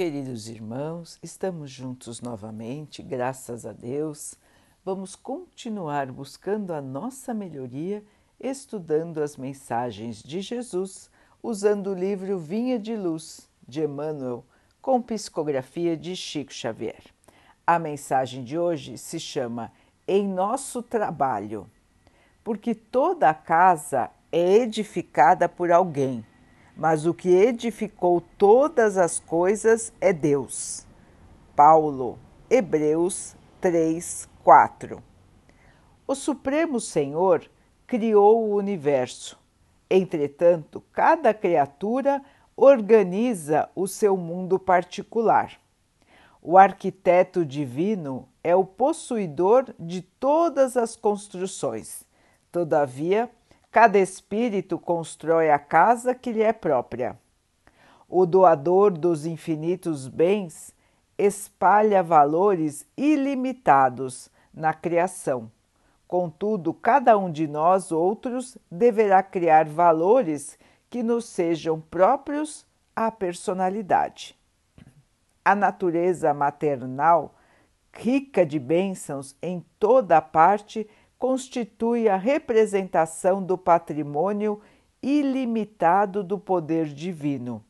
Queridos irmãos, estamos juntos novamente, graças a Deus. Vamos continuar buscando a nossa melhoria, estudando as mensagens de Jesus, usando o livro Vinha de Luz, de Emmanuel, com psicografia de Chico Xavier. A mensagem de hoje se chama Em Nosso Trabalho, porque toda casa é edificada por alguém mas o que edificou todas as coisas é Deus. Paulo, Hebreus 3, 4. O Supremo Senhor criou o universo. Entretanto, cada criatura organiza o seu mundo particular. O arquiteto divino é o possuidor de todas as construções. Todavia, Cada espírito constrói a casa que lhe é própria. O doador dos infinitos bens espalha valores ilimitados na criação. Contudo, cada um de nós outros deverá criar valores que nos sejam próprios à personalidade. A natureza maternal, rica de bênçãos em toda a parte, constitui a representação do patrimônio ilimitado do poder divino.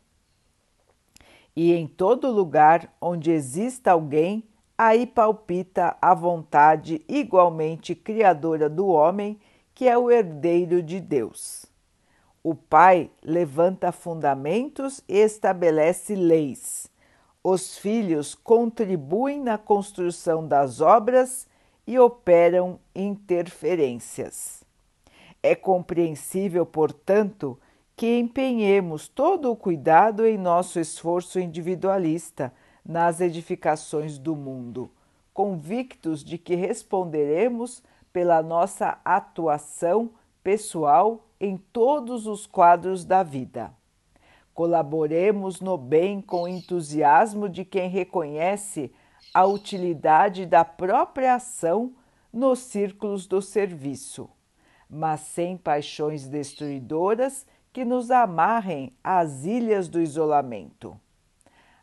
E em todo lugar onde exista alguém, aí palpita a vontade igualmente criadora do homem, que é o herdeiro de Deus. O Pai levanta fundamentos e estabelece leis. Os filhos contribuem na construção das obras e operam interferências. É compreensível, portanto, que empenhemos todo o cuidado em nosso esforço individualista nas edificações do mundo, convictos de que responderemos pela nossa atuação pessoal em todos os quadros da vida. Colaboremos no bem com entusiasmo de quem reconhece a utilidade da própria ação nos círculos do serviço, mas sem paixões destruidoras que nos amarrem às ilhas do isolamento.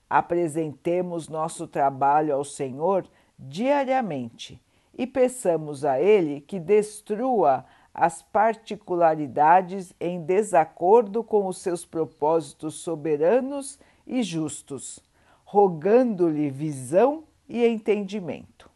Apresentemos nosso trabalho ao Senhor diariamente e peçamos a Ele que destrua as particularidades em desacordo com os seus propósitos soberanos e justos, rogando-lhe visão e entendimento.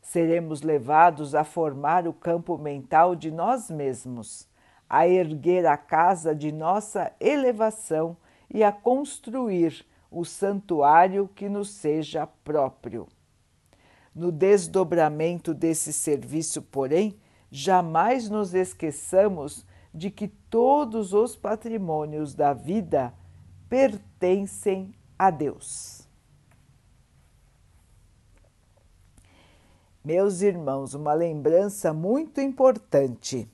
Seremos levados a formar o campo mental de nós mesmos, a erguer a casa de nossa elevação e a construir o santuário que nos seja próprio. No desdobramento desse serviço, porém, jamais nos esqueçamos de que todos os patrimônios da vida pertencem a Deus. Meus irmãos, uma lembrança muito importante.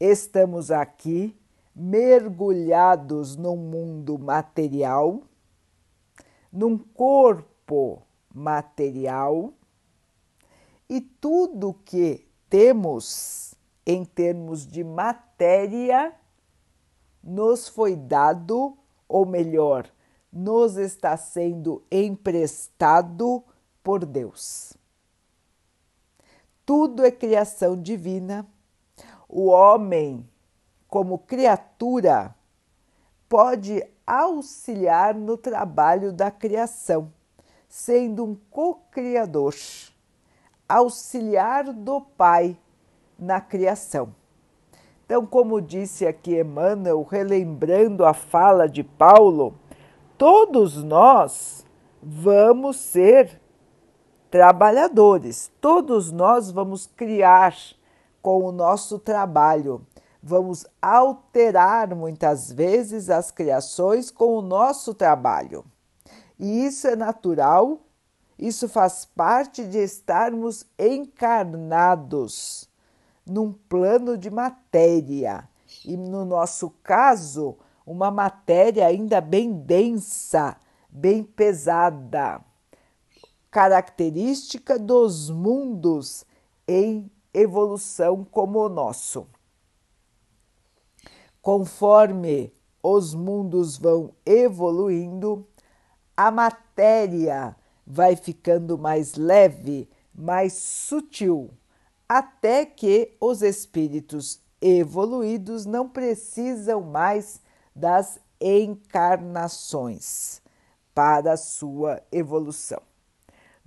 Estamos aqui mergulhados num mundo material, num corpo material, e tudo que temos em termos de matéria nos foi dado, ou melhor, nos está sendo emprestado por Deus tudo é criação divina. O homem, como criatura, pode auxiliar no trabalho da criação, sendo um co-criador, auxiliar do Pai na criação. Então, como disse aqui Emmanuel, relembrando a fala de Paulo, todos nós vamos ser trabalhadores. Todos nós vamos criar com o nosso trabalho. Vamos alterar muitas vezes as criações com o nosso trabalho. E isso é natural, isso faz parte de estarmos encarnados num plano de matéria. E no nosso caso, uma matéria ainda bem densa, bem pesada característica dos mundos em evolução como o nosso. Conforme os mundos vão evoluindo, a matéria vai ficando mais leve, mais sutil, até que os espíritos evoluídos não precisam mais das encarnações para sua evolução.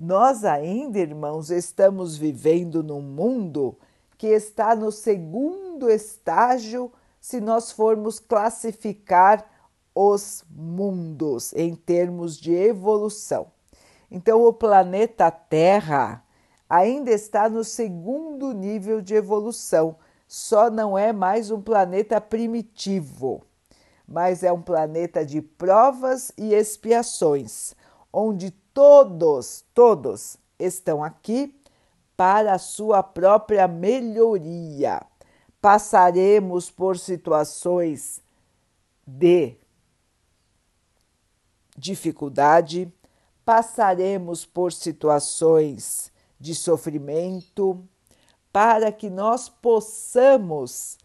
Nós ainda, irmãos, estamos vivendo num mundo que está no segundo estágio, se nós formos classificar os mundos em termos de evolução. Então, o planeta Terra ainda está no segundo nível de evolução, só não é mais um planeta primitivo, mas é um planeta de provas e expiações, onde todos, todos estão aqui para a sua própria melhoria. Passaremos por situações de dificuldade, passaremos por situações de sofrimento, para que nós possamos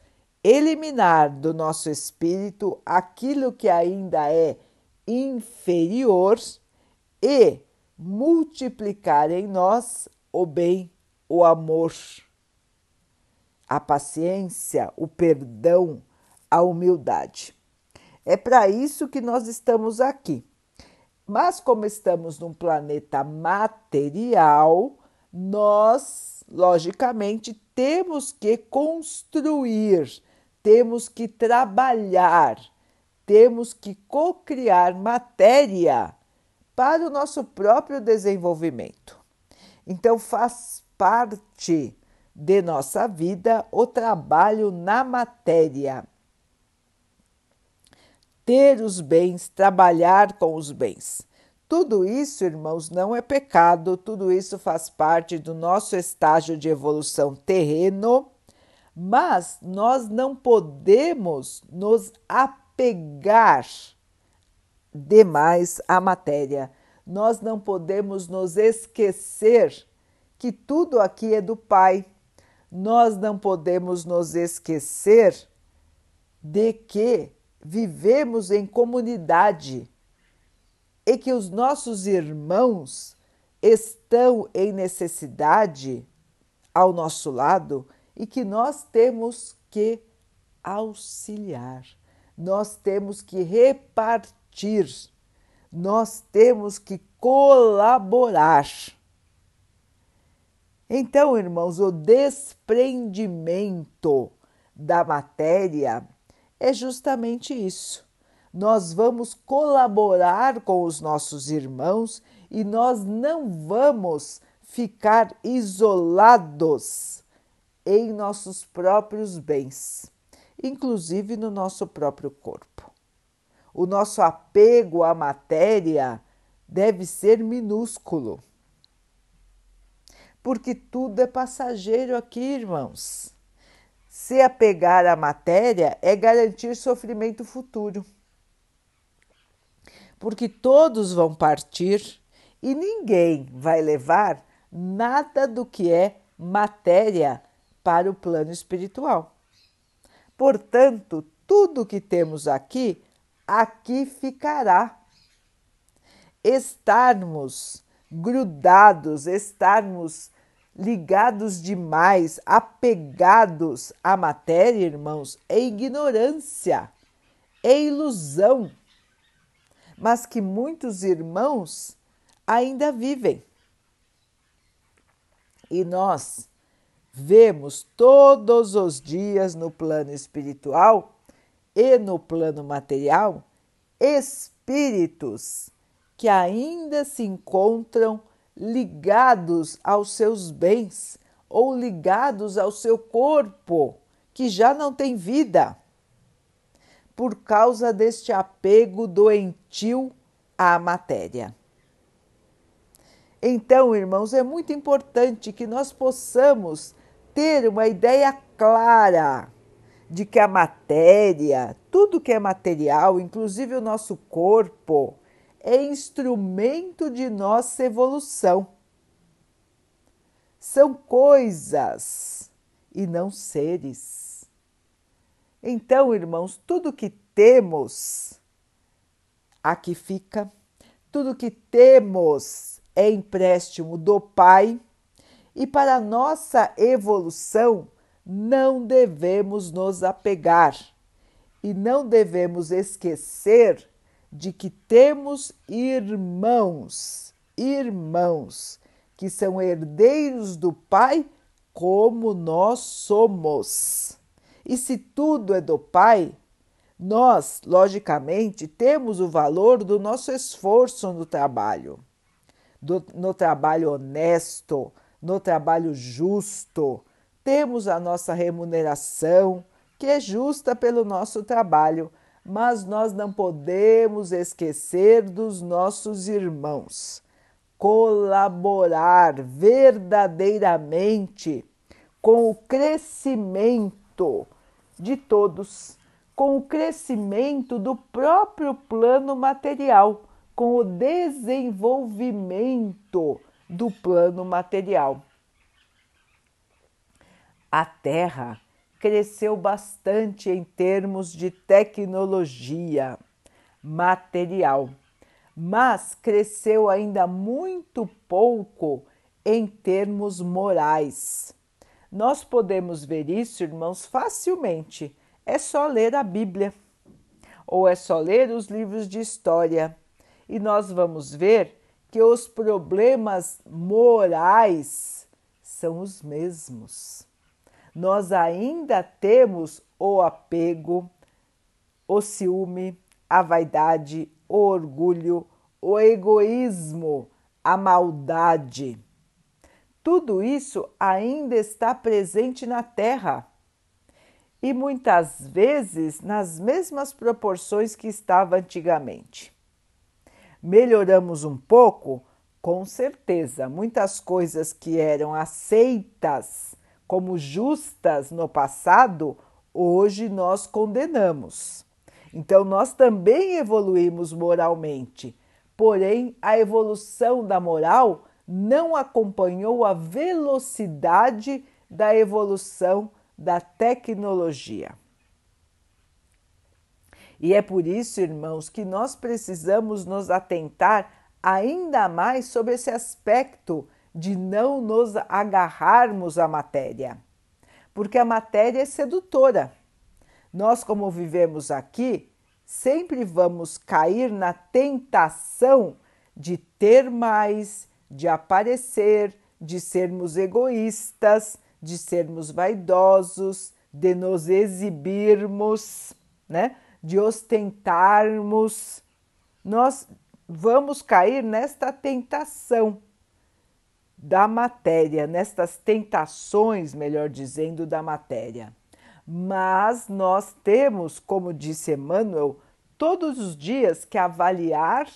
eliminar do nosso espírito aquilo que ainda é inferior e multiplicar em nós o bem, o amor, a paciência, o perdão, a humildade. É para isso que nós estamos aqui. Mas, como estamos num planeta material, nós, logicamente, temos que construir, temos que trabalhar, temos que co-criar matéria para o nosso próprio desenvolvimento. Então, faz parte de nossa vida o trabalho na matéria. Ter os bens, trabalhar com os bens. Tudo isso, irmãos, não é pecado, tudo isso faz parte do nosso estágio de evolução terreno, mas nós não podemos nos apegar demais à matéria. Nós não podemos nos esquecer que tudo aqui é do Pai. Nós não podemos nos esquecer de que vivemos em comunidade e que os nossos irmãos estão em necessidade ao nosso lado e que nós temos que auxiliar, nós temos que repartir, nós temos que colaborar. Então, irmãos, o desprendimento da matéria é justamente isso nós vamos colaborar com os nossos irmãos e nós não vamos ficar isolados em nossos próprios bens, inclusive no nosso próprio corpo. O nosso apego à matéria deve ser minúsculo, porque tudo é passageiro aqui, irmãos. Se apegar à matéria é garantir sofrimento futuro porque todos vão partir e ninguém vai levar nada do que é matéria para o plano espiritual. Portanto, tudo que temos aqui, aqui ficará. Estarmos grudados, estarmos ligados demais, apegados à matéria, irmãos, é ignorância, é ilusão mas que muitos irmãos ainda vivem. E nós vemos todos os dias no plano espiritual e no plano material espíritos que ainda se encontram ligados aos seus bens ou ligados ao seu corpo, que já não tem vida por causa deste apego doentio à matéria. Então, irmãos, é muito importante que nós possamos ter uma ideia clara de que a matéria, tudo que é material, inclusive o nosso corpo, é instrumento de nossa evolução. São coisas e não seres. Então, irmãos, tudo que temos aqui fica, tudo que temos é empréstimo do Pai e para nossa evolução não devemos nos apegar e não devemos esquecer de que temos irmãos, irmãos que são herdeiros do Pai como nós somos. E se tudo é do Pai, nós, logicamente, temos o valor do nosso esforço no trabalho, do, no trabalho honesto, no trabalho justo. Temos a nossa remuneração, que é justa pelo nosso trabalho, mas nós não podemos esquecer dos nossos irmãos colaborar verdadeiramente com o crescimento de todos, com o crescimento do próprio plano material, com o desenvolvimento do plano material. A Terra cresceu bastante em termos de tecnologia material mas cresceu ainda muito pouco em termos morais. Nós podemos ver isso, irmãos, facilmente. É só ler a Bíblia ou é só ler os livros de história e nós vamos ver que os problemas morais são os mesmos. Nós ainda temos o apego, o ciúme, a vaidade, o orgulho, o egoísmo, a maldade. Tudo isso ainda está presente na Terra e muitas vezes nas mesmas proporções que estava antigamente. Melhoramos um pouco? Com certeza, muitas coisas que eram aceitas como justas no passado, hoje nós condenamos. Então, nós também evoluímos moralmente, porém, a evolução da moral não acompanhou a velocidade da evolução da tecnologia. E é por isso, irmãos, que nós precisamos nos atentar ainda mais sobre esse aspecto de não nos agarrarmos à matéria, porque a matéria é sedutora. Nós, como vivemos aqui, sempre vamos cair na tentação de ter mais, de aparecer, de sermos egoístas, de sermos vaidosos, de nos exibirmos, né? de ostentarmos. Nós vamos cair nesta tentação da matéria, nestas tentações, melhor dizendo, da matéria. Mas nós temos, como disse Emmanuel, todos os dias que avaliar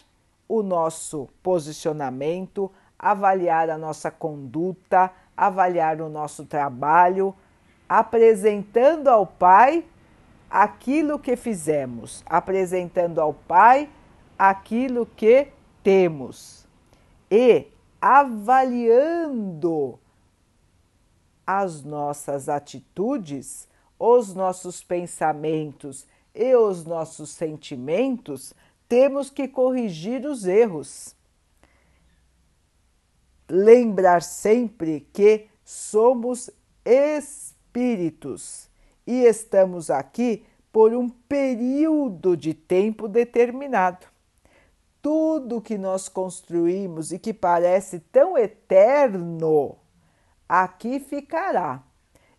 o nosso posicionamento, avaliar a nossa conduta, avaliar o nosso trabalho, apresentando ao Pai aquilo que fizemos, apresentando ao Pai aquilo que temos. E avaliando as nossas atitudes os nossos pensamentos e os nossos sentimentos, temos que corrigir os erros. Lembrar sempre que somos espíritos e estamos aqui por um período de tempo determinado. Tudo que nós construímos e que parece tão eterno, aqui ficará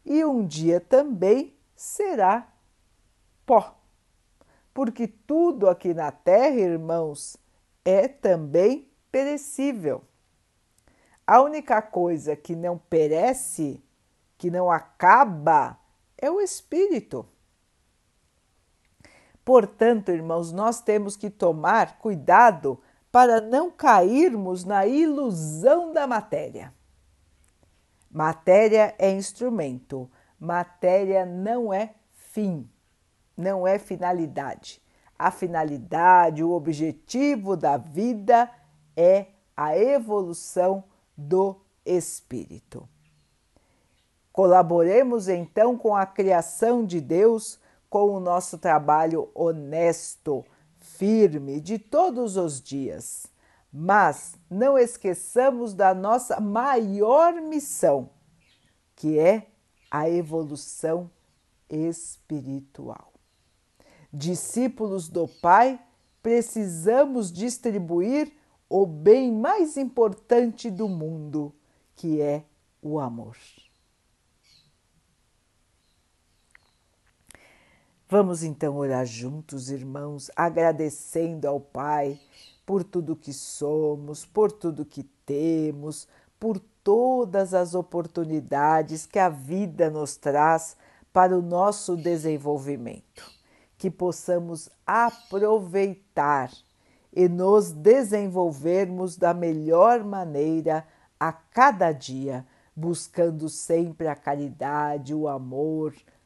e um dia também será pó. Porque tudo aqui na terra, irmãos, é também perecível. A única coisa que não perece, que não acaba, é o espírito. Portanto, irmãos, nós temos que tomar cuidado para não cairmos na ilusão da matéria. Matéria é instrumento, matéria não é fim, não é finalidade. A finalidade, o objetivo da vida é a evolução do espírito. Colaboremos então com a criação de Deus com o nosso trabalho honesto, firme de todos os dias, Mas não esqueçamos da nossa maior missão, que é a evolução espiritual. Discípulos do Pai, precisamos distribuir o bem mais importante do mundo, que é o amor. Vamos então orar juntos, irmãos, agradecendo ao Pai por tudo que somos, por tudo que temos, por todas as oportunidades que a vida nos traz para o nosso desenvolvimento. Que possamos aproveitar e nos desenvolvermos da melhor maneira a cada dia, buscando sempre a caridade, o amor,